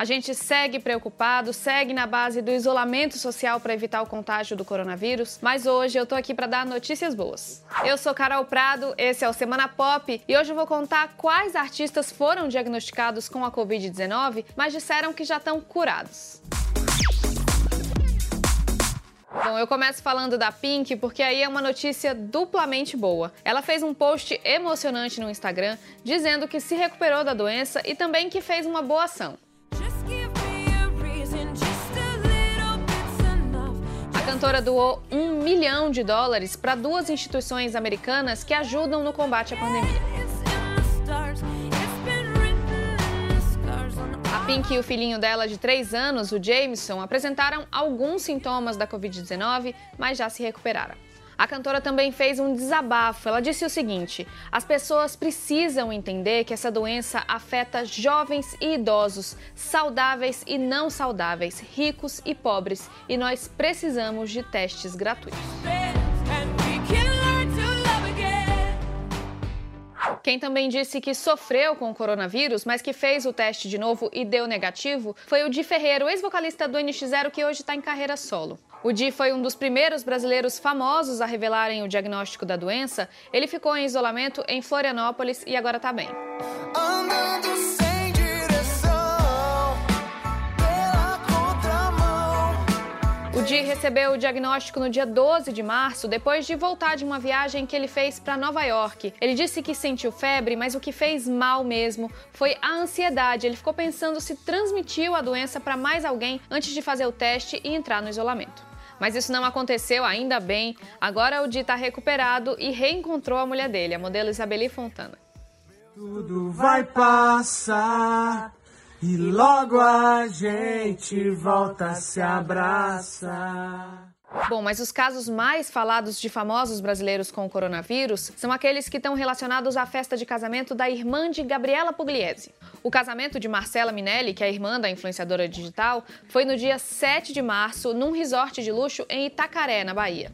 A gente segue preocupado, segue na base do isolamento social para evitar o contágio do coronavírus, mas hoje eu tô aqui para dar notícias boas. Eu sou Carol Prado, esse é o Semana Pop e hoje eu vou contar quais artistas foram diagnosticados com a Covid-19, mas disseram que já estão curados. Bom, eu começo falando da Pink porque aí é uma notícia duplamente boa. Ela fez um post emocionante no Instagram dizendo que se recuperou da doença e também que fez uma boa ação. Cantora doou um milhão de dólares para duas instituições americanas que ajudam no combate à pandemia. A Pink e o filhinho dela de 3 anos, o Jameson, apresentaram alguns sintomas da Covid-19, mas já se recuperaram. A cantora também fez um desabafo. Ela disse o seguinte: as pessoas precisam entender que essa doença afeta jovens e idosos, saudáveis e não saudáveis, ricos e pobres, e nós precisamos de testes gratuitos. Quem também disse que sofreu com o coronavírus, mas que fez o teste de novo e deu negativo, foi o Di Ferreiro, ex-vocalista do NX0 que hoje está em carreira solo. O Di foi um dos primeiros brasileiros famosos a revelarem o diagnóstico da doença. Ele ficou em isolamento em Florianópolis e agora está bem. Andando O Di recebeu o diagnóstico no dia 12 de março, depois de voltar de uma viagem que ele fez para Nova York. Ele disse que sentiu febre, mas o que fez mal mesmo foi a ansiedade. Ele ficou pensando se transmitiu a doença para mais alguém antes de fazer o teste e entrar no isolamento. Mas isso não aconteceu, ainda bem. Agora o Di está recuperado e reencontrou a mulher dele, a modelo Isabeli Fontana. Tudo vai passar. E logo a gente volta a se abraçar. Bom, mas os casos mais falados de famosos brasileiros com coronavírus são aqueles que estão relacionados à festa de casamento da irmã de Gabriela Pugliese. O casamento de Marcela Minelli, que é a irmã da influenciadora digital, foi no dia 7 de março, num resort de luxo em Itacaré, na Bahia.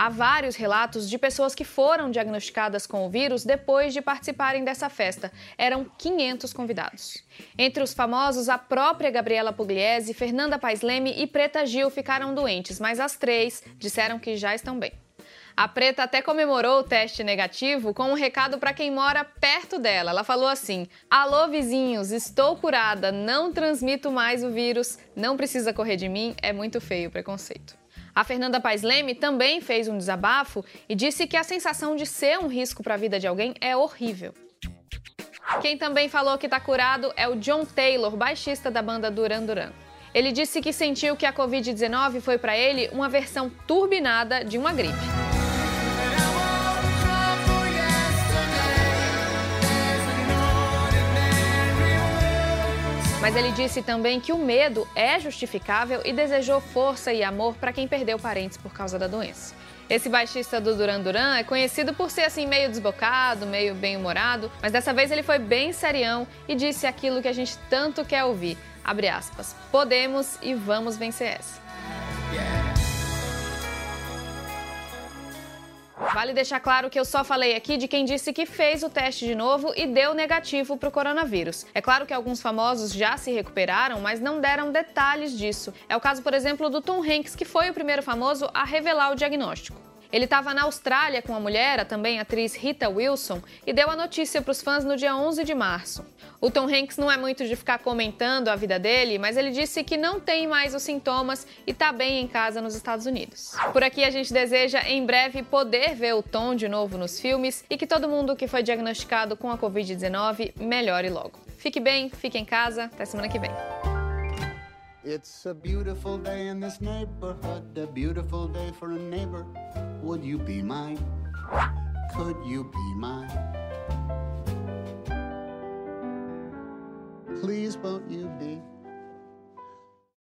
Há vários relatos de pessoas que foram diagnosticadas com o vírus depois de participarem dessa festa. Eram 500 convidados. Entre os famosos, a própria Gabriela Pugliese, Fernanda Paes Leme e Preta Gil ficaram doentes, mas as três disseram que já estão bem. A Preta até comemorou o teste negativo com um recado para quem mora perto dela. Ela falou assim: Alô, vizinhos, estou curada, não transmito mais o vírus, não precisa correr de mim, é muito feio o preconceito. A Fernanda Paes Leme também fez um desabafo e disse que a sensação de ser um risco para a vida de alguém é horrível. Quem também falou que está curado é o John Taylor, baixista da banda Duran Duran. Ele disse que sentiu que a Covid-19 foi para ele uma versão turbinada de uma gripe. Mas ele disse também que o medo é justificável e desejou força e amor para quem perdeu parentes por causa da doença. Esse baixista do Duran Duran é conhecido por ser assim meio desbocado, meio bem-humorado, mas dessa vez ele foi bem serião e disse aquilo que a gente tanto quer ouvir. Abre aspas. Podemos e vamos vencer essa. Vale deixar claro que eu só falei aqui de quem disse que fez o teste de novo e deu negativo para o coronavírus. É claro que alguns famosos já se recuperaram, mas não deram detalhes disso. É o caso, por exemplo, do Tom Hanks, que foi o primeiro famoso a revelar o diagnóstico. Ele estava na Austrália com a mulher, a também atriz Rita Wilson, e deu a notícia para os fãs no dia 11 de março. O Tom Hanks não é muito de ficar comentando a vida dele, mas ele disse que não tem mais os sintomas e está bem em casa nos Estados Unidos. Por aqui a gente deseja em breve poder ver o Tom de novo nos filmes e que todo mundo que foi diagnosticado com a Covid-19 melhore logo. Fique bem, fique em casa, até semana que vem. It's a beautiful day in this neighborhood, a beautiful day for a neighbor. Would you be mine? Could you be mine? Please won't you be